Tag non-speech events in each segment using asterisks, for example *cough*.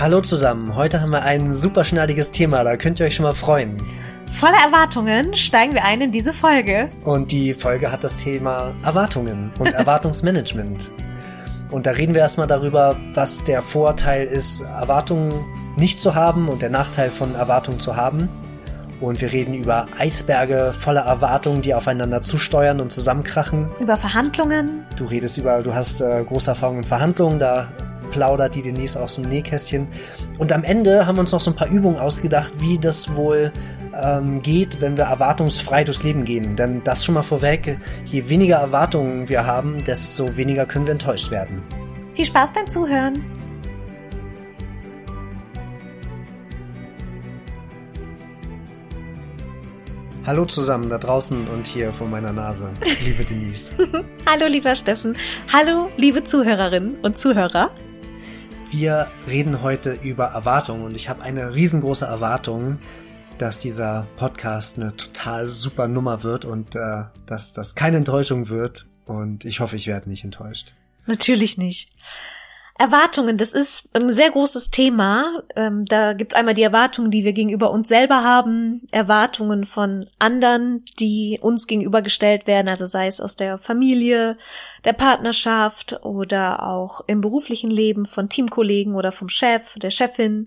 Hallo zusammen, heute haben wir ein super schneidiges Thema, da könnt ihr euch schon mal freuen. Voller Erwartungen steigen wir ein in diese Folge. Und die Folge hat das Thema Erwartungen und *laughs* Erwartungsmanagement. und da reden wir erstmal darüber, was der Vorteil ist, Erwartungen nicht zu haben und der Nachteil von Erwartungen zu haben. Und wir reden über Eisberge voller Erwartungen, die aufeinander zusteuern und zusammenkrachen. Über Verhandlungen. Du redest über, du hast äh, große Erfahrungen in Verhandlungen, da plaudert die Denise aus dem Nähkästchen. Und am Ende haben wir uns noch so ein paar Übungen ausgedacht, wie das wohl ähm, geht, wenn wir erwartungsfrei durchs Leben gehen. Denn das schon mal vorweg, je weniger Erwartungen wir haben, desto weniger können wir enttäuscht werden. Viel Spaß beim Zuhören. Hallo zusammen da draußen und hier vor meiner Nase, liebe *laughs* Denise. Hallo lieber Steffen. Hallo liebe Zuhörerinnen und Zuhörer. Wir reden heute über Erwartungen und ich habe eine riesengroße Erwartung, dass dieser Podcast eine total super Nummer wird und äh, dass das keine Enttäuschung wird. Und ich hoffe, ich werde nicht enttäuscht. Natürlich nicht. Erwartungen, das ist ein sehr großes Thema. Ähm, da gibt es einmal die Erwartungen, die wir gegenüber uns selber haben, Erwartungen von anderen, die uns gegenübergestellt werden, also sei es aus der Familie, der Partnerschaft oder auch im beruflichen Leben von Teamkollegen oder vom Chef, der Chefin.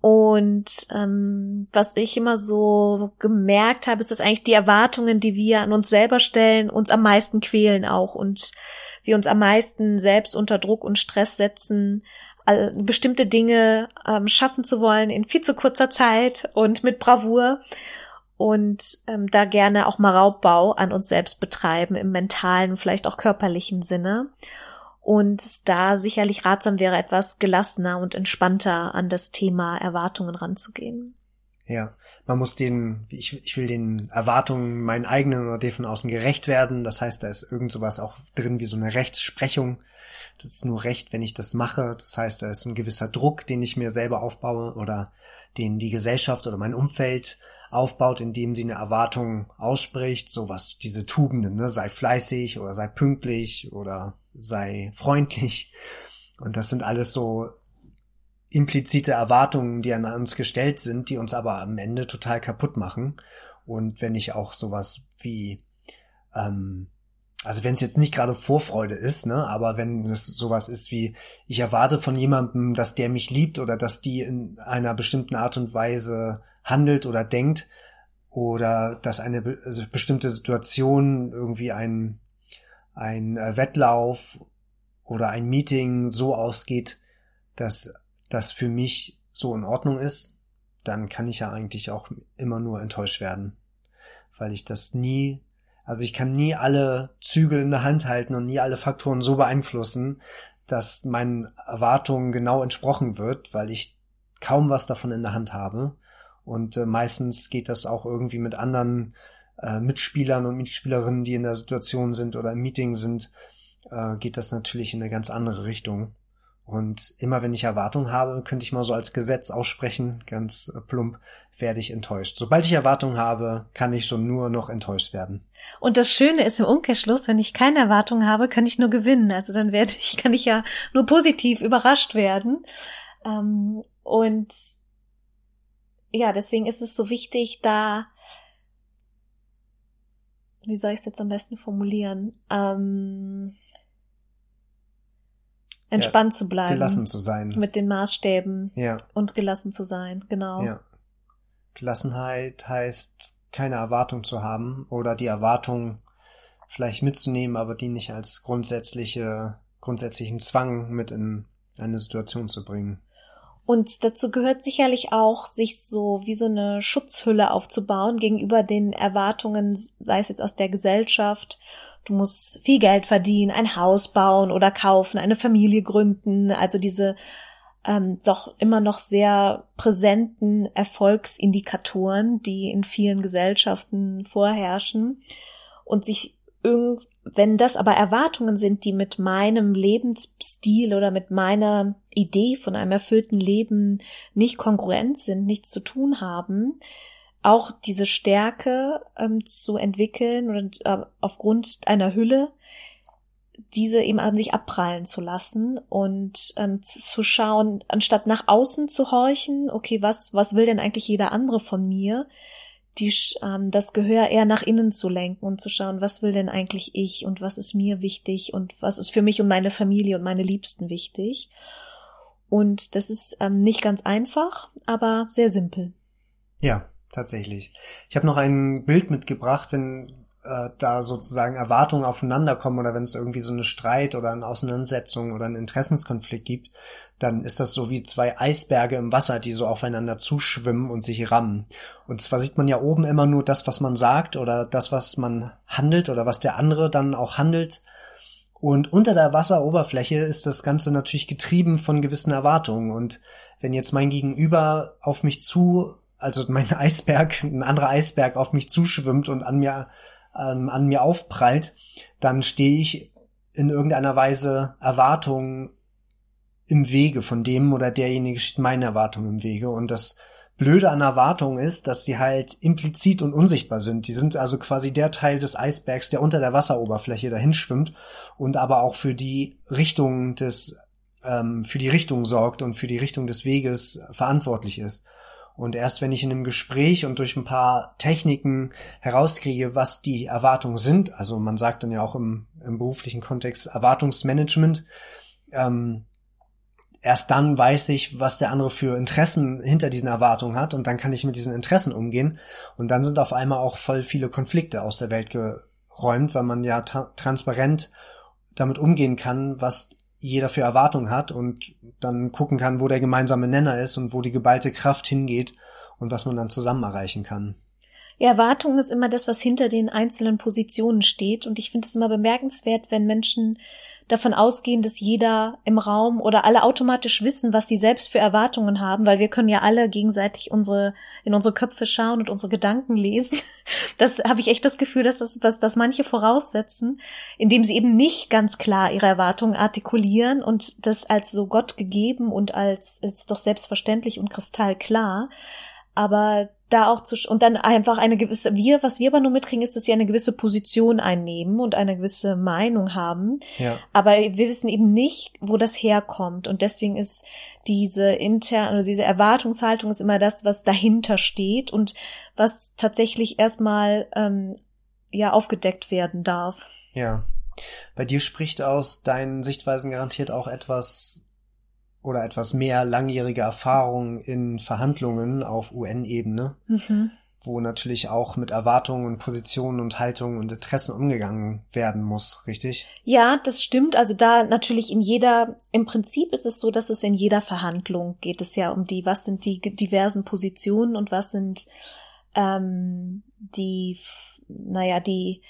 Und ähm, was ich immer so gemerkt habe, ist, dass eigentlich die Erwartungen, die wir an uns selber stellen, uns am meisten quälen auch und wir uns am meisten selbst unter Druck und Stress setzen, bestimmte Dinge ähm, schaffen zu wollen in viel zu kurzer Zeit und mit Bravour und ähm, da gerne auch mal Raubbau an uns selbst betreiben im mentalen, vielleicht auch körperlichen Sinne. Und da sicherlich ratsam wäre, etwas gelassener und entspannter an das Thema Erwartungen ranzugehen. Ja, man muss den, ich, ich will den Erwartungen meinen eigenen oder den von außen gerecht werden. Das heißt, da ist irgend sowas auch drin wie so eine Rechtsprechung. Das ist nur recht, wenn ich das mache. Das heißt, da ist ein gewisser Druck, den ich mir selber aufbaue oder den die Gesellschaft oder mein Umfeld aufbaut, indem sie eine Erwartung ausspricht, sowas, diese Tugenden, ne? sei fleißig oder sei pünktlich oder sei freundlich. Und das sind alles so implizite Erwartungen, die an uns gestellt sind, die uns aber am Ende total kaputt machen. Und wenn ich auch sowas wie, ähm, also wenn es jetzt nicht gerade Vorfreude ist, ne, aber wenn es sowas ist wie, ich erwarte von jemandem, dass der mich liebt oder dass die in einer bestimmten Art und Weise handelt oder denkt oder dass eine also bestimmte Situation irgendwie ein, ein äh, Wettlauf oder ein Meeting so ausgeht, dass das für mich so in Ordnung ist, dann kann ich ja eigentlich auch immer nur enttäuscht werden. Weil ich das nie, also ich kann nie alle Zügel in der Hand halten und nie alle Faktoren so beeinflussen, dass meinen Erwartungen genau entsprochen wird, weil ich kaum was davon in der Hand habe. Und äh, meistens geht das auch irgendwie mit anderen äh, Mitspielern und Mitspielerinnen, die in der Situation sind oder im Meeting sind, äh, geht das natürlich in eine ganz andere Richtung. Und immer wenn ich Erwartungen habe, könnte ich mal so als Gesetz aussprechen, ganz plump, werde ich enttäuscht. Sobald ich Erwartungen habe, kann ich schon nur noch enttäuscht werden. Und das Schöne ist im Umkehrschluss, wenn ich keine Erwartungen habe, kann ich nur gewinnen. Also dann werde ich, kann ich ja nur positiv überrascht werden. Ähm, und ja, deswegen ist es so wichtig, da, wie soll ich es jetzt am besten formulieren? Ähm, entspannt ja, zu bleiben. Gelassen zu sein. Mit den Maßstäben. Ja. Und gelassen zu sein, genau. Ja. Gelassenheit heißt, keine Erwartung zu haben oder die Erwartung vielleicht mitzunehmen, aber die nicht als grundsätzliche, grundsätzlichen Zwang mit in eine Situation zu bringen. Und dazu gehört sicherlich auch, sich so wie so eine Schutzhülle aufzubauen gegenüber den Erwartungen, sei es jetzt aus der Gesellschaft du musst viel Geld verdienen, ein Haus bauen oder kaufen, eine Familie gründen, also diese ähm, doch immer noch sehr präsenten Erfolgsindikatoren, die in vielen Gesellschaften vorherrschen. Und sich irgend, wenn das aber Erwartungen sind, die mit meinem Lebensstil oder mit meiner Idee von einem erfüllten Leben nicht kongruent sind, nichts zu tun haben, auch diese Stärke ähm, zu entwickeln und äh, aufgrund einer Hülle diese eben an sich abprallen zu lassen und ähm, zu schauen, anstatt nach außen zu horchen, okay, was, was will denn eigentlich jeder andere von mir, die, ähm, das Gehör eher nach innen zu lenken und zu schauen, was will denn eigentlich ich und was ist mir wichtig und was ist für mich und meine Familie und meine Liebsten wichtig. Und das ist ähm, nicht ganz einfach, aber sehr simpel. Ja, tatsächlich. Ich habe noch ein Bild mitgebracht, wenn äh, da sozusagen Erwartungen aufeinander kommen oder wenn es irgendwie so eine Streit oder eine Auseinandersetzung oder einen Interessenskonflikt gibt, dann ist das so wie zwei Eisberge im Wasser, die so aufeinander zuschwimmen und sich rammen. Und zwar sieht man ja oben immer nur das, was man sagt oder das, was man handelt oder was der andere dann auch handelt. Und unter der Wasseroberfläche ist das Ganze natürlich getrieben von gewissen Erwartungen. Und wenn jetzt mein Gegenüber auf mich zu, also mein *laughs* Eisberg, ein anderer Eisberg auf mich zuschwimmt und an mir ähm, an mir aufprallt, dann stehe ich in irgendeiner Weise Erwartungen im Wege von dem oder derjenige steht meine Erwartungen im Wege und das Blöde an Erwartungen ist, dass die halt implizit und unsichtbar sind. Die sind also quasi der Teil des Eisbergs, der unter der Wasseroberfläche dahin schwimmt und aber auch für die Richtung des, ähm, für die Richtung sorgt und für die Richtung des Weges verantwortlich ist. Und erst wenn ich in einem Gespräch und durch ein paar Techniken herauskriege, was die Erwartungen sind, also man sagt dann ja auch im, im beruflichen Kontext Erwartungsmanagement, ähm, erst dann weiß ich, was der andere für Interessen hinter diesen Erwartungen hat und dann kann ich mit diesen Interessen umgehen. Und dann sind auf einmal auch voll viele Konflikte aus der Welt geräumt, weil man ja tra transparent damit umgehen kann, was jeder für Erwartungen hat und dann gucken kann, wo der gemeinsame Nenner ist und wo die geballte Kraft hingeht und was man dann zusammen erreichen kann. Ja, Erwartung ist immer das, was hinter den einzelnen Positionen steht. Und ich finde es immer bemerkenswert, wenn Menschen davon ausgehen, dass jeder im Raum oder alle automatisch wissen, was sie selbst für Erwartungen haben, weil wir können ja alle gegenseitig unsere in unsere Köpfe schauen und unsere Gedanken lesen. Das habe ich echt das Gefühl, dass das was das manche voraussetzen, indem sie eben nicht ganz klar ihre Erwartungen artikulieren und das als so Gott gegeben und als ist doch selbstverständlich und kristallklar. Aber da auch zu und dann einfach eine gewisse wir was wir aber nur mitkriegen ist dass sie eine gewisse Position einnehmen und eine gewisse Meinung haben. Ja. aber wir wissen eben nicht wo das herkommt. Und deswegen ist diese interne oder diese Erwartungshaltung ist immer das was dahinter steht und was tatsächlich erstmal ähm, ja aufgedeckt werden darf. Ja. Bei dir spricht aus deinen Sichtweisen garantiert auch etwas oder etwas mehr langjährige Erfahrung in Verhandlungen auf UN-Ebene, mhm. wo natürlich auch mit Erwartungen und Positionen und Haltungen und Interessen umgegangen werden muss, richtig? Ja, das stimmt. Also da natürlich in jeder, im Prinzip ist es so, dass es in jeder Verhandlung geht es ja um die, was sind die diversen Positionen und was sind ähm, die, naja, die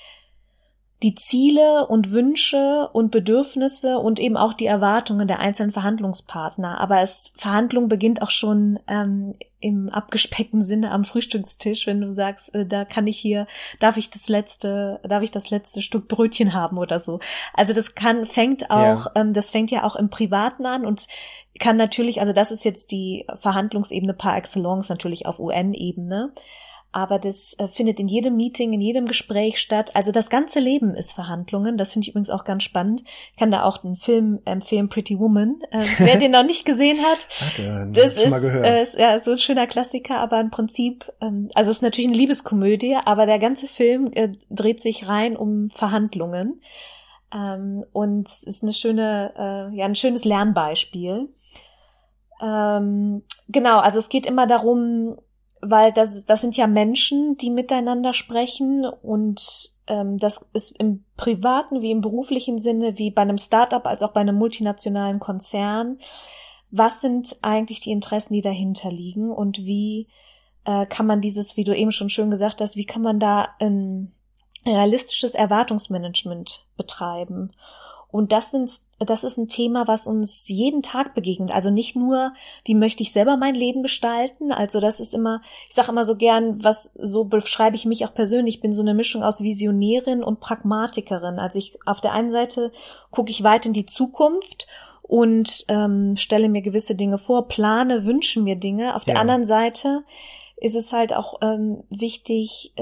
die Ziele und Wünsche und Bedürfnisse und eben auch die Erwartungen der einzelnen Verhandlungspartner. Aber es Verhandlung beginnt auch schon ähm, im abgespeckten Sinne am Frühstückstisch, wenn du sagst, äh, da kann ich hier, darf ich das letzte, darf ich das letzte Stück Brötchen haben oder so. Also das kann, fängt auch, ja. ähm, das fängt ja auch im Privaten an und kann natürlich, also das ist jetzt die Verhandlungsebene par excellence natürlich auf UN-Ebene aber das äh, findet in jedem Meeting, in jedem Gespräch statt. Also das ganze Leben ist Verhandlungen. Das finde ich übrigens auch ganz spannend. Ich kann da auch einen Film empfehlen, Pretty Woman. Äh, *laughs* wer den noch nicht gesehen hat, Hatte, das ist, äh, ist ja so ein schöner Klassiker, aber im Prinzip, ähm, also es ist natürlich eine Liebeskomödie, aber der ganze Film äh, dreht sich rein um Verhandlungen. Ähm, und ist eine schöne, äh, ja, ein schönes Lernbeispiel. Ähm, genau, also es geht immer darum, weil das, das sind ja Menschen, die miteinander sprechen und ähm, das ist im privaten wie im beruflichen Sinne, wie bei einem Startup als auch bei einem multinationalen Konzern. Was sind eigentlich die Interessen, die dahinter liegen und wie äh, kann man dieses, wie du eben schon schön gesagt hast, wie kann man da ein realistisches Erwartungsmanagement betreiben? Und das sind, das ist ein Thema, was uns jeden Tag begegnet. Also nicht nur, wie möchte ich selber mein Leben gestalten. Also das ist immer, ich sage immer so gern, was so beschreibe ich mich auch persönlich. Ich bin so eine Mischung aus Visionärin und Pragmatikerin. Also ich auf der einen Seite gucke ich weit in die Zukunft und ähm, stelle mir gewisse Dinge vor, plane, wünsche mir Dinge. Auf der anderen Seite ist es halt auch ähm, wichtig,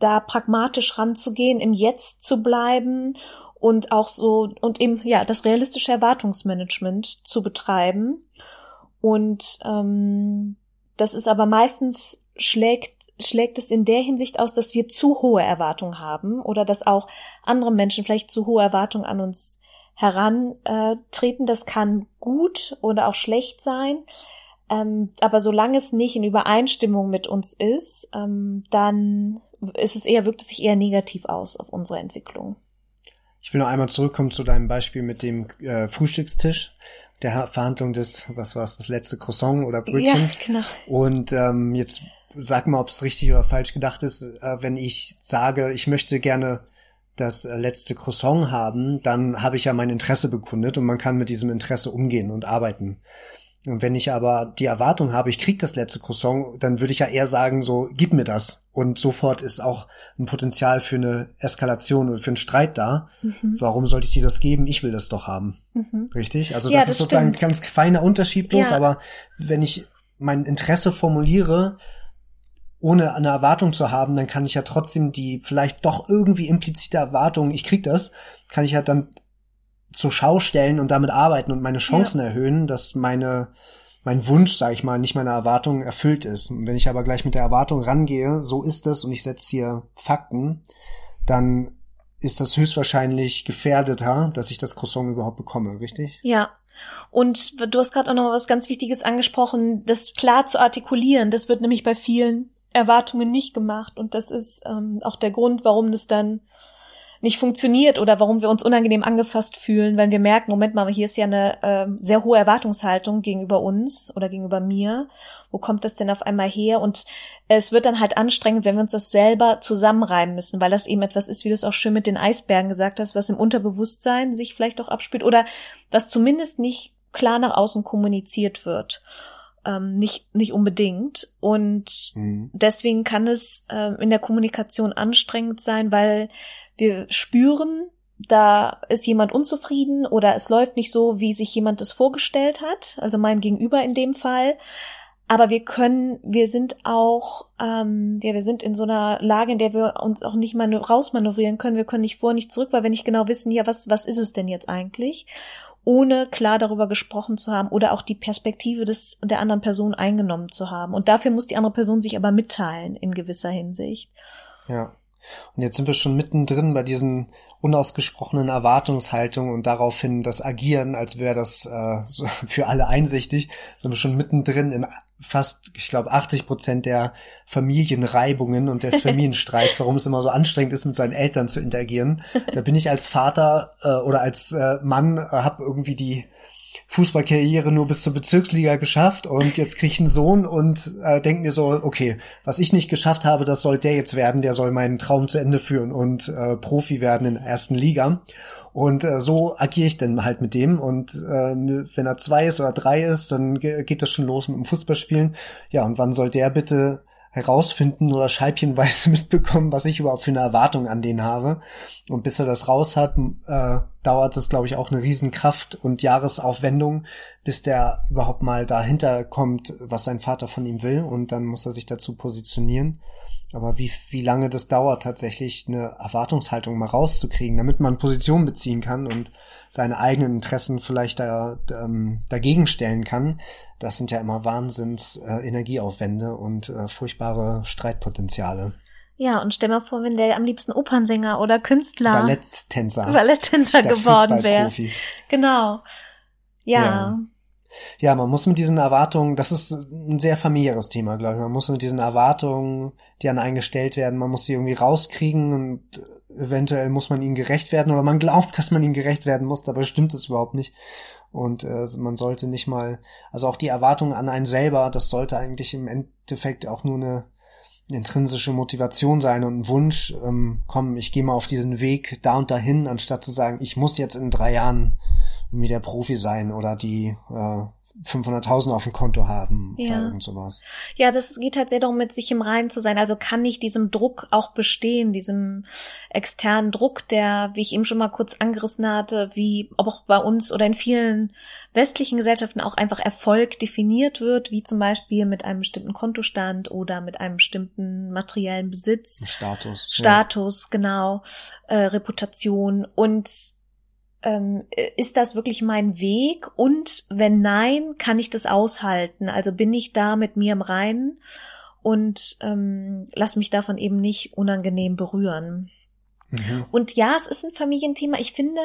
da pragmatisch ranzugehen, im Jetzt zu bleiben und auch so und eben ja das realistische Erwartungsmanagement zu betreiben und ähm, das ist aber meistens schlägt schlägt es in der Hinsicht aus, dass wir zu hohe Erwartungen haben oder dass auch andere Menschen vielleicht zu hohe Erwartungen an uns herantreten. Das kann gut oder auch schlecht sein. Ähm, aber solange es nicht in Übereinstimmung mit uns ist, ähm, dann ist es eher, wirkt es sich eher negativ aus auf unsere Entwicklung. Ich will noch einmal zurückkommen zu deinem Beispiel mit dem äh, Frühstückstisch, der Verhandlung des, was war es, das letzte Croissant oder Brötchen. Ja, genau. Und ähm, jetzt sag mal, ob es richtig oder falsch gedacht ist, äh, wenn ich sage, ich möchte gerne das äh, letzte Croissant haben, dann habe ich ja mein Interesse bekundet und man kann mit diesem Interesse umgehen und arbeiten. Und wenn ich aber die Erwartung habe, ich krieg das letzte Croissant, dann würde ich ja eher sagen, so, gib mir das. Und sofort ist auch ein Potenzial für eine Eskalation oder für einen Streit da. Mhm. Warum sollte ich dir das geben? Ich will das doch haben. Mhm. Richtig? Also das, das ist sozusagen stimmt. ein ganz feiner Unterschied bloß, ja. aber wenn ich mein Interesse formuliere, ohne eine Erwartung zu haben, dann kann ich ja trotzdem die vielleicht doch irgendwie implizite Erwartung, ich krieg das, kann ich ja dann zur Schau stellen und damit arbeiten und meine Chancen ja. erhöhen, dass meine mein Wunsch, sage ich mal, nicht meine Erwartung erfüllt ist. Und wenn ich aber gleich mit der Erwartung rangehe, so ist es und ich setze hier Fakten, dann ist das höchstwahrscheinlich gefährdeter, dass ich das Croissant überhaupt bekomme, richtig? Ja. Und du hast gerade auch noch was ganz Wichtiges angesprochen, das klar zu artikulieren. Das wird nämlich bei vielen Erwartungen nicht gemacht. Und das ist ähm, auch der Grund, warum das dann nicht funktioniert oder warum wir uns unangenehm angefasst fühlen, weil wir merken, Moment mal, hier ist ja eine äh, sehr hohe Erwartungshaltung gegenüber uns oder gegenüber mir. Wo kommt das denn auf einmal her? Und es wird dann halt anstrengend, wenn wir uns das selber zusammenreimen müssen, weil das eben etwas ist, wie du es auch schön mit den Eisbergen gesagt hast, was im Unterbewusstsein sich vielleicht auch abspielt oder was zumindest nicht klar nach außen kommuniziert wird. Ähm, nicht, nicht unbedingt. Und mhm. deswegen kann es äh, in der Kommunikation anstrengend sein, weil wir spüren, da ist jemand unzufrieden oder es läuft nicht so, wie sich jemand das vorgestellt hat, also mein Gegenüber in dem Fall. Aber wir können, wir sind auch, ähm, ja, wir sind in so einer Lage, in der wir uns auch nicht mal rausmanövrieren können. Wir können nicht vor, nicht zurück, weil wir nicht genau wissen, ja, was, was ist es denn jetzt eigentlich? Ohne klar darüber gesprochen zu haben oder auch die Perspektive des, der anderen Person eingenommen zu haben. Und dafür muss die andere Person sich aber mitteilen in gewisser Hinsicht. Ja. Und jetzt sind wir schon mittendrin bei diesen unausgesprochenen Erwartungshaltungen und daraufhin das Agieren, als wäre das äh, *laughs* für alle einsichtig, sind wir schon mittendrin in fast, ich glaube, 80 Prozent der Familienreibungen und des *laughs* Familienstreits, warum es immer so anstrengend ist, mit seinen Eltern zu interagieren. Da bin ich als Vater äh, oder als äh, Mann, äh, habe irgendwie die Fußballkarriere nur bis zur Bezirksliga geschafft und jetzt krieg ich einen Sohn und äh, denke mir so, okay, was ich nicht geschafft habe, das soll der jetzt werden, der soll meinen Traum zu Ende führen und äh, Profi werden in der ersten Liga. Und äh, so agiere ich dann halt mit dem. Und äh, wenn er zwei ist oder drei ist, dann geht das schon los mit dem Fußballspielen. Ja, und wann soll der bitte herausfinden oder scheibchenweise *laughs* mitbekommen, was ich überhaupt für eine Erwartung an den habe. Und bis er das raus hat, äh, dauert es, glaube ich, auch eine Riesenkraft und Jahresaufwendung, bis der überhaupt mal dahinter kommt, was sein Vater von ihm will. Und dann muss er sich dazu positionieren. Aber wie, wie lange das dauert, tatsächlich eine Erwartungshaltung mal rauszukriegen, damit man Position beziehen kann und seine eigenen Interessen vielleicht da, ähm, dagegen stellen kann, das sind ja immer Wahnsinns äh, Energieaufwände und äh, furchtbare Streitpotenziale. Ja, und stell mal vor, wenn der am liebsten Opernsänger oder Künstler, Balletttänzer, Balletttänzer geworden wäre. Genau. Ja. ja. Ja, man muss mit diesen Erwartungen, das ist ein sehr familiäres Thema, glaube ich. Man muss mit diesen Erwartungen, die an einen gestellt werden, man muss sie irgendwie rauskriegen und eventuell muss man ihnen gerecht werden oder man glaubt, *laughs* dass man ihnen gerecht werden muss, dabei stimmt es überhaupt nicht. Und äh, man sollte nicht mal, also auch die Erwartungen an einen selber, das sollte eigentlich im Endeffekt auch nur eine intrinsische Motivation sein und ein Wunsch, ähm, komm, ich gehe mal auf diesen Weg da und dahin, anstatt zu sagen, ich muss jetzt in drei Jahren wieder Profi sein oder die äh, 500.000 auf dem Konto haben ja. oder irgend sowas. Ja, das geht halt sehr darum, mit sich im Reinen zu sein. Also kann ich diesem Druck auch bestehen, diesem externen Druck, der, wie ich eben schon mal kurz angerissen hatte, wie auch bei uns oder in vielen westlichen Gesellschaften auch einfach Erfolg definiert wird, wie zum Beispiel mit einem bestimmten Kontostand oder mit einem bestimmten materiellen Besitz. Status. Status, ja. genau, äh, Reputation und ähm, ist das wirklich mein Weg? Und wenn nein, kann ich das aushalten? Also bin ich da mit mir im Reinen und ähm, lass mich davon eben nicht unangenehm berühren. Mhm. Und ja, es ist ein Familienthema. Ich finde,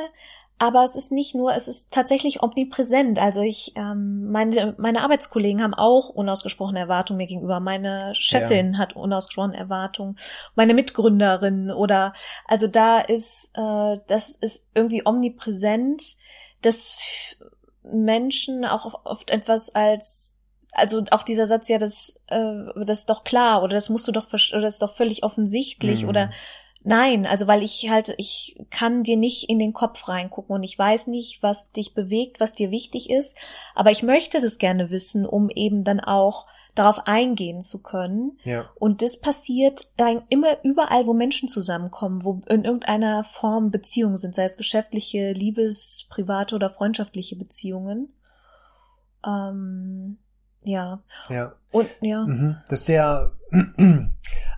aber es ist nicht nur, es ist tatsächlich omnipräsent. Also ich, ähm, meine, meine Arbeitskollegen haben auch unausgesprochene Erwartungen mir gegenüber. Meine Chefin ja. hat unausgesprochene Erwartungen. Meine Mitgründerin oder, also da ist, äh, das ist irgendwie omnipräsent, dass Menschen auch oft etwas als also auch dieser Satz ja das äh, das ist doch klar oder das musst du doch oder das ist doch völlig offensichtlich mhm. oder Nein, also weil ich halt, ich kann dir nicht in den Kopf reingucken und ich weiß nicht, was dich bewegt, was dir wichtig ist, aber ich möchte das gerne wissen, um eben dann auch darauf eingehen zu können. Ja. Und das passiert immer überall, wo Menschen zusammenkommen, wo in irgendeiner Form Beziehungen sind, sei es geschäftliche, Liebes-, private oder freundschaftliche Beziehungen. Ähm, ja. Ja. Und ja. Mhm. Das ist sehr,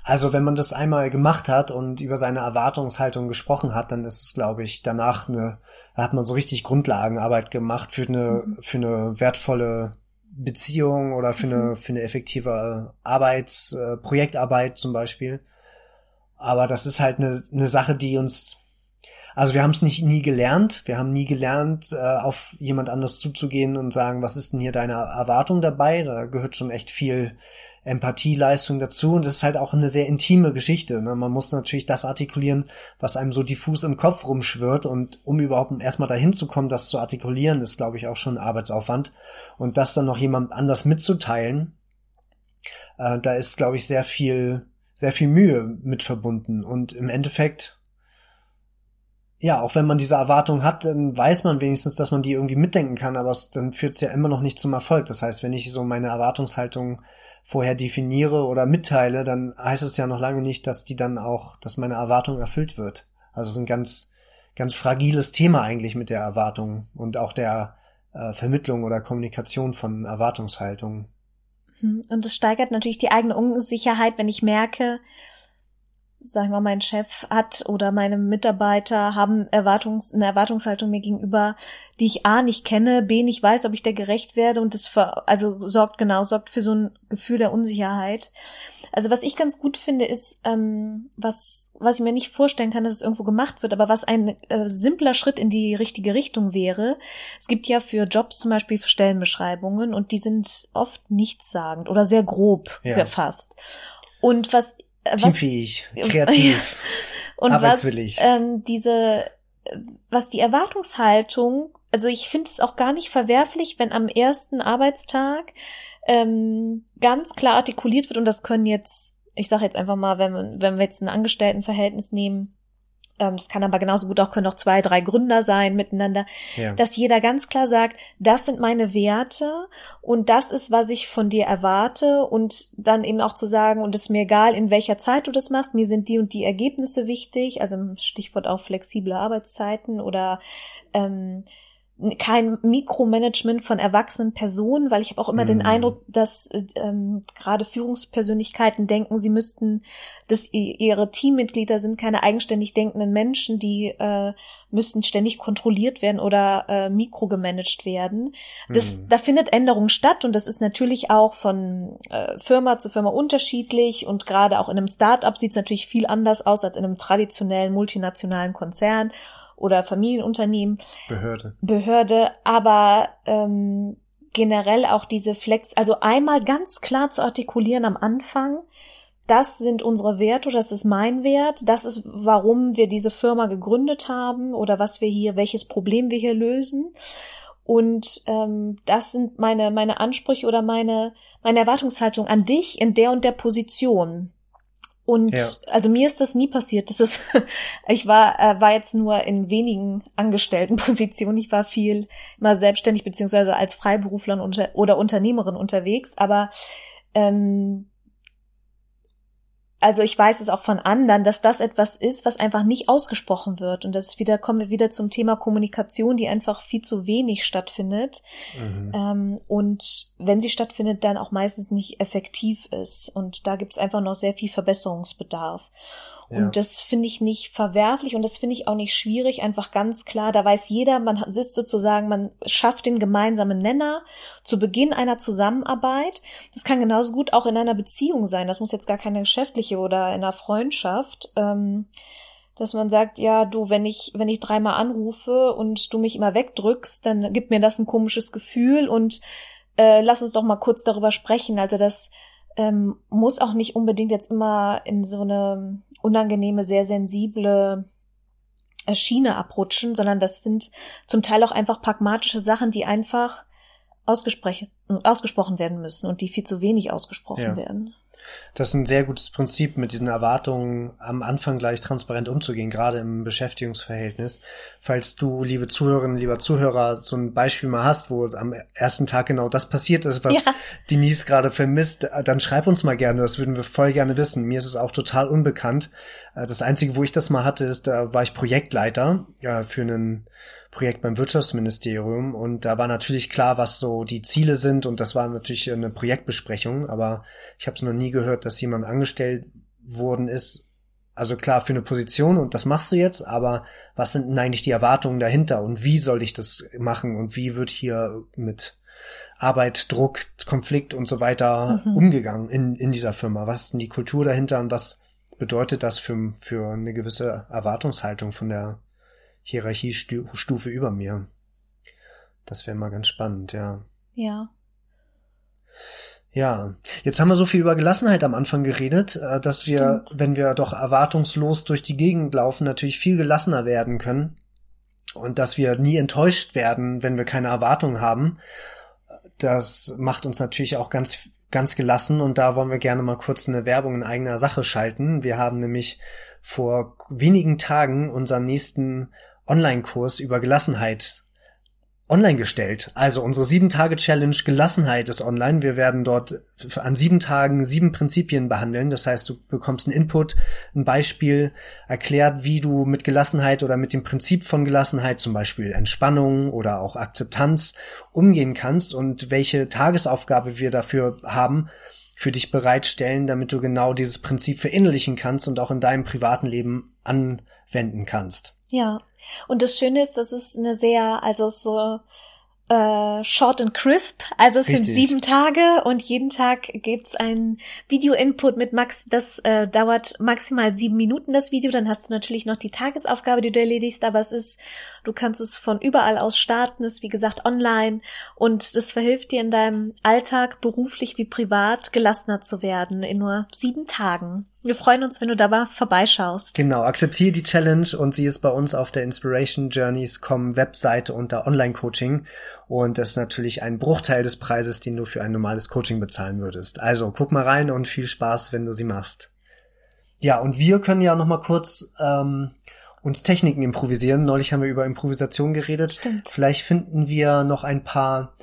also wenn man das einmal gemacht hat und über seine Erwartungshaltung gesprochen hat, dann ist es, glaube ich, danach eine, da hat man so richtig Grundlagenarbeit gemacht für eine, mhm. für eine wertvolle Beziehung oder für eine, mhm. für eine effektive Arbeits, äh, Projektarbeit zum Beispiel. Aber das ist halt eine, eine Sache, die uns also wir haben es nicht nie gelernt. Wir haben nie gelernt, äh, auf jemand anders zuzugehen und sagen, was ist denn hier deine Erwartung dabei? Da gehört schon echt viel Empathieleistung dazu und das ist halt auch eine sehr intime Geschichte. Ne? Man muss natürlich das artikulieren, was einem so diffus im Kopf rumschwirrt und um überhaupt erstmal dahin zu kommen, das zu artikulieren, ist glaube ich auch schon Arbeitsaufwand und das dann noch jemand anders mitzuteilen, äh, da ist glaube ich sehr viel sehr viel Mühe mit verbunden und im Endeffekt ja, auch wenn man diese Erwartung hat, dann weiß man wenigstens, dass man die irgendwie mitdenken kann, aber es, dann führt es ja immer noch nicht zum Erfolg. Das heißt, wenn ich so meine Erwartungshaltung vorher definiere oder mitteile, dann heißt es ja noch lange nicht, dass die dann auch, dass meine Erwartung erfüllt wird. Also es ist ein ganz, ganz fragiles Thema eigentlich mit der Erwartung und auch der äh, Vermittlung oder Kommunikation von Erwartungshaltungen. Hm, und es steigert natürlich die eigene Unsicherheit, wenn ich merke, sag ich mal, mein Chef hat oder meine Mitarbeiter haben Erwartungs eine Erwartungshaltung mir gegenüber, die ich A nicht kenne, B nicht weiß, ob ich der gerecht werde und das für, also sorgt genau, sorgt für so ein Gefühl der Unsicherheit. Also was ich ganz gut finde, ist, ähm, was, was ich mir nicht vorstellen kann, dass es irgendwo gemacht wird, aber was ein äh, simpler Schritt in die richtige Richtung wäre. Es gibt ja für Jobs zum Beispiel Stellenbeschreibungen und die sind oft nichtssagend oder sehr grob ja. gefasst. Und was Teamfähig, kreativ, *laughs* und arbeitswillig. Was, ähm, diese, was die Erwartungshaltung, also ich finde es auch gar nicht verwerflich, wenn am ersten Arbeitstag ähm, ganz klar artikuliert wird, und das können jetzt, ich sage jetzt einfach mal, wenn, wenn wir jetzt ein Angestelltenverhältnis nehmen, ähm, das kann aber genauso gut auch, können auch zwei, drei Gründer sein miteinander, ja. dass jeder ganz klar sagt, das sind meine Werte und das ist, was ich von dir erwarte und dann eben auch zu sagen, und es ist mir egal, in welcher Zeit du das machst, mir sind die und die Ergebnisse wichtig, also Stichwort auch flexible Arbeitszeiten oder ähm, kein Mikromanagement von erwachsenen Personen, weil ich habe auch immer mhm. den Eindruck, dass ähm, gerade Führungspersönlichkeiten denken, sie müssten, dass ihre Teammitglieder sind keine eigenständig denkenden Menschen, die äh, müssten ständig kontrolliert werden oder äh, mikrogemanagt werden. Das, mhm. Da findet Änderung statt und das ist natürlich auch von äh, Firma zu Firma unterschiedlich und gerade auch in einem Start-up sieht es natürlich viel anders aus als in einem traditionellen multinationalen Konzern oder Familienunternehmen. Behörde. Behörde, aber ähm, generell auch diese Flex, also einmal ganz klar zu artikulieren am Anfang, das sind unsere Werte, das ist mein Wert, das ist, warum wir diese Firma gegründet haben oder was wir hier, welches Problem wir hier lösen. Und ähm, das sind meine, meine Ansprüche oder meine, meine Erwartungshaltung an dich in der und der Position. Und Ja. also mir ist das nie passiert. Das ist, *laughs* ich war, äh, war jetzt nur in wenigen Angestelltenpositionen. *laughs* Ich war viel immer selbstständig beziehungsweise als Freiberuflerin unter, oder Unternehmerin unterwegs. Aber ähm, also ich weiß es auch von anderen, dass das etwas ist, was einfach nicht ausgesprochen wird. Und das ist wieder, kommen wir wieder zum Thema Kommunikation, die einfach viel zu wenig stattfindet. Mhm. Ähm, und wenn sie stattfindet, dann auch meistens nicht effektiv ist. Und da gibt es einfach noch sehr viel Verbesserungsbedarf. Ja. Und das finde ich nicht verwerflich und das finde ich auch nicht schwierig. Einfach ganz klar, da weiß jeder, man sitzt sozusagen, man schafft den gemeinsamen Nenner zu Beginn einer Zusammenarbeit. Das kann genauso gut auch in einer Beziehung sein. Das muss jetzt gar keine geschäftliche oder in einer Freundschaft. Ähm, dass man sagt, ja, du, wenn ich, wenn ich dreimal anrufe und du mich immer wegdrückst, dann gibt mir das ein komisches Gefühl und äh, lass uns doch mal kurz darüber sprechen. Also das ähm, muss auch nicht unbedingt jetzt immer in so eine unangenehme, sehr sensible äh, Schiene abrutschen, sondern das sind zum Teil auch einfach pragmatische Sachen, die einfach ausgesprochen, ausgesprochen werden müssen und die viel zu wenig ausgesprochen Ja. werden. Das ist ein sehr gutes Prinzip, mit diesen Erwartungen am Anfang gleich transparent umzugehen, gerade im Beschäftigungsverhältnis. Falls du, liebe Zuhörerinnen, lieber Zuhörer, so ein Beispiel mal hast, wo am ersten Tag genau das passiert ist, was Ja. Denise gerade vermisst, dann schreib uns mal gerne, das würden wir voll gerne wissen. Mir ist es auch total unbekannt. Äh, Das Einzige, wo ich das mal hatte, ist, da war ich Projektleiter äh, für ein Projekt beim Wirtschaftsministerium und da war natürlich klar, was so die Ziele sind und das war natürlich eine Projektbesprechung, aber ich habe es noch nie gehört, dass jemand angestellt worden ist. Also klar, für eine Position und das machst du jetzt, aber was sind denn eigentlich die Erwartungen dahinter und wie soll ich das machen und wie wird hier mit Arbeit, Druck, Konflikt und so weiter Mhm. umgegangen in, in dieser Firma? Was ist denn die Kultur dahinter und was bedeutet das für, für eine gewisse Erwartungshaltung von der Hierarchiestufe über mir? Das wäre mal ganz spannend, ja. Ja. Ja, jetzt haben wir so viel über Gelassenheit am Anfang geredet, äh, dass wir, Stimmt. wenn wir doch erwartungslos durch die Gegend laufen, natürlich viel gelassener werden können und dass wir nie enttäuscht werden, wenn wir keine Erwartung haben. Das macht uns natürlich auch ganz ganz gelassen und da wollen wir gerne mal kurz eine Werbung in eigener Sache schalten. Wir haben nämlich vor wenigen Tagen unseren nächsten Online-Kurs über Gelassenheit online gestellt. Also unsere sieben Tage Challenge Gelassenheit ist online. Wir werden dort an sieben Tagen sieben Prinzipien behandeln. Das heißt, du bekommst einen Input, ein Beispiel erklärt, wie du mit Gelassenheit oder mit dem Prinzip von Gelassenheit, zum Beispiel Entspannung oder auch Akzeptanz, umgehen kannst und welche Tagesaufgabe wir dafür haben, für dich bereitstellen, damit du genau dieses Prinzip verinnerlichen kannst und auch in deinem privaten Leben anwenden kannst. Ja. Und das Schöne ist, das ist eine sehr, also so äh, short and crisp. Also es Richtig. sind sieben Tage und jeden Tag gibt's ein Video-Input mit Max, das äh, dauert maximal sieben Minuten, das Video. Dann hast du natürlich noch die Tagesaufgabe, die du erledigst, aber es ist, du kannst es von überall aus starten, ist wie gesagt online und das verhilft dir in deinem Alltag, beruflich wie privat, gelassener zu werden in nur sieben Tagen. Wir freuen uns, wenn du dabei vorbeischaust. Genau, akzeptiere die Challenge und sie ist bei uns auf der Inspiration Journeys.com Webseite unter Online-Coaching und das ist natürlich ein Bruchteil des Preises, den du für ein normales Coaching bezahlen würdest. Also guck mal rein und viel Spaß, wenn du sie machst. Ja, und wir können ja noch mal kurz ähm, uns Techniken improvisieren. Neulich haben wir über Improvisation geredet. Stimmt. Vielleicht finden wir noch ein paar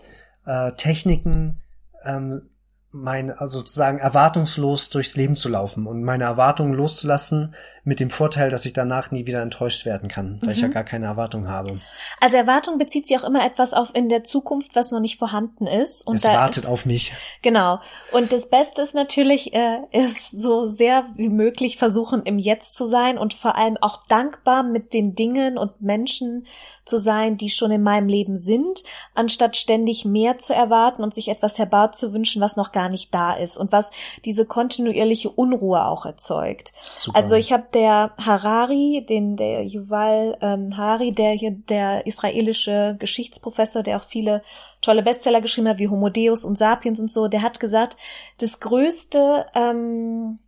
äh, Techniken, ähm, mein, also sozusagen erwartungslos durchs Leben zu laufen und meine Erwartungen loszulassen, mit dem Vorteil, dass ich danach nie wieder enttäuscht werden kann, weil ich ja Mhm. gar keine Erwartung habe. Also Erwartung bezieht sich auch immer etwas auf in der Zukunft, was noch nicht vorhanden ist. Und es wartet ist, auf mich. Genau. Und das Beste ist natürlich, äh, ist so sehr wie möglich versuchen, im Jetzt zu sein und vor allem auch dankbar mit den Dingen und Menschen zu sein, die schon in meinem Leben sind, anstatt ständig mehr zu erwarten und sich etwas herbeizuwünschen, was noch gar nicht da ist und was diese kontinuierliche Unruhe auch erzeugt. Super. Also ich habe der Harari, den der Yuval ähm, Harari, der hier der israelische Geschichtsprofessor, der auch viele tolle Bestseller geschrieben hat, wie Homo Deus und Sapiens und so, der hat gesagt, das größte ähm,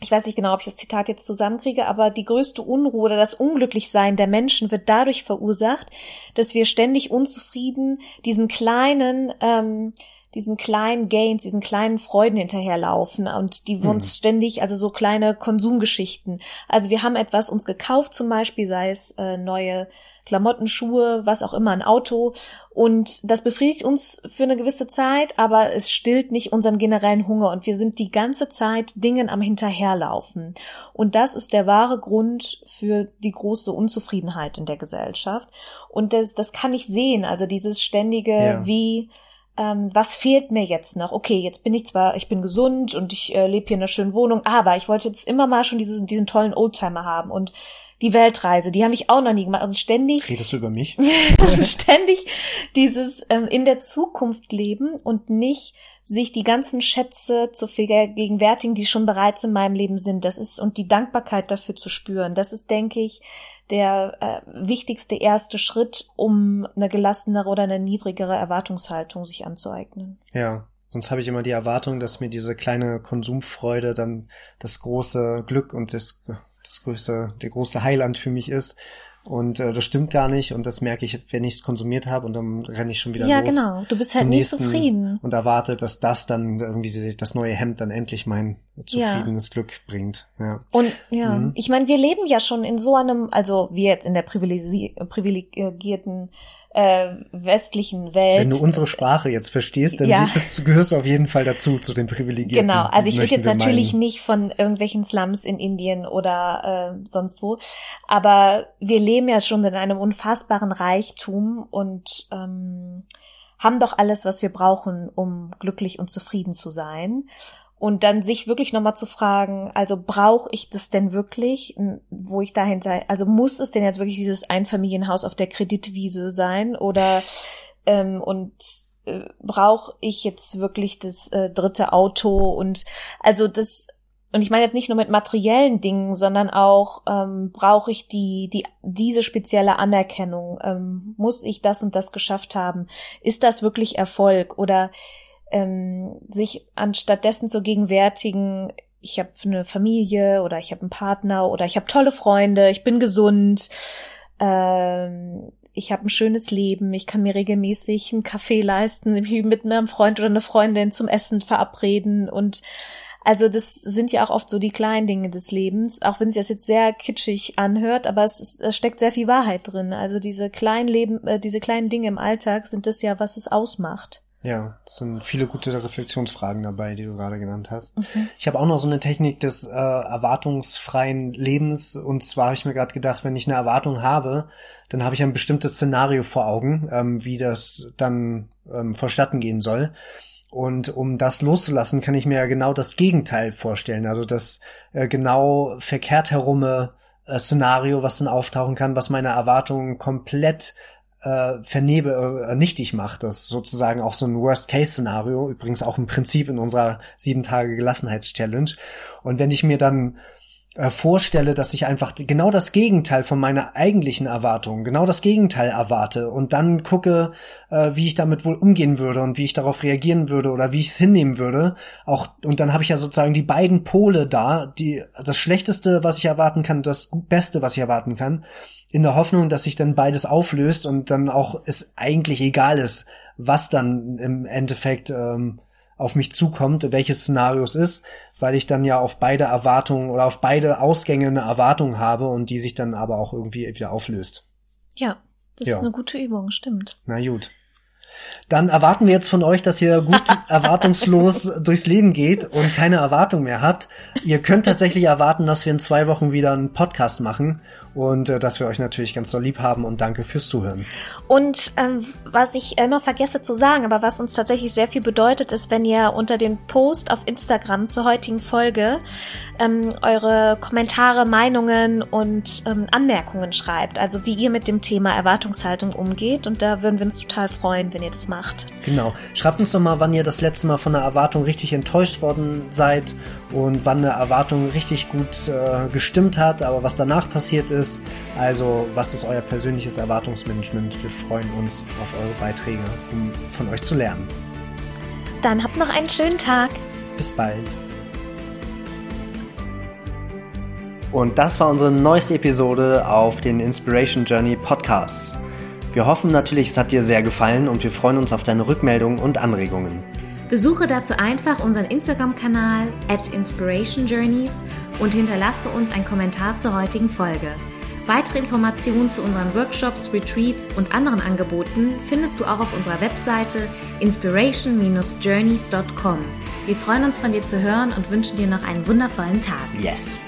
ich weiß nicht genau, ob ich das Zitat jetzt zusammenkriege, aber die größte Unruhe oder das Unglücklichsein der Menschen wird dadurch verursacht, dass wir ständig unzufrieden diesen kleinen, ähm, diesen kleinen Gains, diesen kleinen Freuden hinterherlaufen und die wir uns Mhm. ständig, also so kleine Konsumgeschichten. Also wir haben etwas uns gekauft, zum Beispiel, sei es äh, neue Klamotten, Schuhe, was auch immer, ein Auto. Und das befriedigt uns für eine gewisse Zeit, aber es stillt nicht unseren generellen Hunger und wir sind die ganze Zeit Dingen am Hinterherlaufen. Und das ist der wahre Grund für die große Unzufriedenheit in der Gesellschaft. Und das, das kann ich sehen, also dieses ständige, Ja. wie, ähm, was fehlt mir jetzt noch? Okay, jetzt bin ich zwar, ich bin gesund und ich äh, lebe hier in einer schönen Wohnung, aber ich wollte jetzt immer mal schon diesen, diesen tollen Oldtimer haben und die Weltreise, die habe ich auch noch nie gemacht. Und ständig Redest du über mich? *laughs* ständig dieses ähm, in der Zukunft leben und nicht sich die ganzen Schätze zu vergegenwärtigen, die schon bereits in meinem Leben sind. Das ist und die Dankbarkeit dafür zu spüren. Das ist, denke ich, der äh, wichtigste erste Schritt, um eine gelassenere oder eine niedrigere Erwartungshaltung sich anzueignen. Ja. Sonst habe ich immer die Erwartung, dass mir diese kleine Konsumfreude dann das große Glück und das, das größte, der große Heiland für mich ist. Und äh, das stimmt gar nicht. Und das merke ich, wenn ich es konsumiert habe und dann renne ich schon wieder ja, los. genau. Du bist halt nächsten zufrieden. Und erwarte, dass das dann irgendwie das neue Hemd dann endlich mein zufriedenes Glück bringt. Ja. Und ja, Mhm. ich meine, wir leben ja schon in so einem, also wir jetzt in der privilegi privilegierten äh, westlichen Welt. Wenn du unsere Sprache jetzt verstehst, dann Ja. bist, gehörst du auf jeden Fall dazu, zu den Privilegierten. Genau, also ich rede möchten jetzt natürlich meinen. nicht von irgendwelchen Slums in Indien oder äh, sonst wo, aber wir leben ja schon in einem unfassbaren Reichtum und ähm, haben doch alles, was wir brauchen, um glücklich und zufrieden zu sein. Und dann sich wirklich nochmal zu fragen, also brauche ich das denn wirklich, n- wo ich dahinter, also muss es denn jetzt wirklich dieses Einfamilienhaus auf der Kreditwiese sein? Oder *laughs* ähm, und äh, brauche ich jetzt wirklich das äh, dritte Auto? Und also das und ich meine jetzt nicht nur mit materiellen Dingen, sondern auch ähm, brauche ich die die diese spezielle Anerkennung, ähm, muss ich das und das geschafft haben, ist das wirklich Erfolg? Oder ähm, sich anstattdessen zu gegenwärtigen, ich habe eine Familie oder ich habe einen Partner oder ich habe tolle Freunde, ich bin gesund, ähm, ich habe ein schönes Leben, ich kann mir regelmäßig einen Kaffee leisten, *laughs* mich mit einem Freund oder einer Freundin zum Essen verabreden und also das sind ja auch oft so die kleinen Dinge des Lebens, auch wenn sich das jetzt sehr kitschig anhört, aber es, ist, es steckt sehr viel Wahrheit drin. Also diese kleinen Leben, äh, diese kleinen Dinge im Alltag sind das ja, was es ausmacht. Ja, es sind viele gute Reflexionsfragen dabei, die du gerade genannt hast. Mhm. Ich habe auch noch so eine Technik des äh, erwartungsfreien Lebens. Und zwar habe ich mir gerade gedacht, wenn ich eine Erwartung habe, dann habe ich ein bestimmtes Szenario vor Augen, ähm, wie das dann ähm, vonstatten gehen soll. Und um das loszulassen, kann ich mir ja genau das Gegenteil vorstellen. Also das äh, genau verkehrt herume äh, Szenario, was dann auftauchen kann, was meine Erwartungen komplett äh, vernebe, äh, nichtig macht. Das ist sozusagen auch so ein Worst-Case-Szenario, übrigens auch im Prinzip in unserer sieben Tage Gelassenheits-Challenge. Und wenn ich mir dann äh, vorstelle, dass ich einfach genau das Gegenteil von meiner eigentlichen Erwartung, genau das Gegenteil erwarte und dann gucke, äh, wie ich damit wohl umgehen würde und wie ich darauf reagieren würde oder wie ich es hinnehmen würde. Auch und dann habe ich ja sozusagen die beiden Pole da, die das Schlechteste, was ich erwarten kann, das Beste, was ich erwarten kann, in der Hoffnung, dass sich dann beides auflöst und dann auch es eigentlich egal ist, was dann im Endeffekt ähm, auf mich zukommt, welches Szenario es ist, weil ich dann ja auf beide Erwartungen oder auf beide Ausgänge eine Erwartung habe und die sich dann aber auch irgendwie wieder auflöst. Ja, das Ja. ist eine gute Übung, stimmt. Na gut. Dann erwarten wir jetzt von euch, dass ihr gut *laughs* erwartungslos durchs Leben geht und keine Erwartung mehr habt. Ihr könnt tatsächlich erwarten, dass wir in zwei Wochen wieder einen Podcast machen und äh, dass wir euch natürlich ganz doll lieb haben und danke fürs Zuhören. Und ähm, was ich immer vergesse zu sagen, aber was uns tatsächlich sehr viel bedeutet, ist, wenn ihr unter den Post auf Instagram zur heutigen Folge ähm, eure Kommentare, Meinungen und ähm, Anmerkungen schreibt. Also wie ihr mit dem Thema Erwartungshaltung umgeht. Und da würden wir uns total freuen, wenn ihr das macht. Genau. Schreibt uns doch mal, wann ihr das letzte Mal von einer Erwartung richtig enttäuscht worden seid und wann eine Erwartung richtig gut äh, gestimmt hat, aber was danach passiert ist. Also, was ist euer persönliches Erwartungsmanagement? Wir freuen uns auf eure Beiträge, um von euch zu lernen. Dann habt noch einen schönen Tag. Bis bald. Und das war unsere neueste Episode auf den Inspiration Journey Podcasts. Wir hoffen natürlich, es hat dir sehr gefallen und wir freuen uns auf deine Rückmeldungen und Anregungen. Besuche dazu einfach unseren Instagram-Kanal at Inspiration Journeys und hinterlasse uns einen Kommentar zur heutigen Folge. Weitere Informationen zu unseren Workshops, Retreats und anderen Angeboten findest du auch auf unserer Webseite inspiration-journeys.com. Wir freuen uns von dir zu hören und wünschen dir noch einen wundervollen Tag. Yes.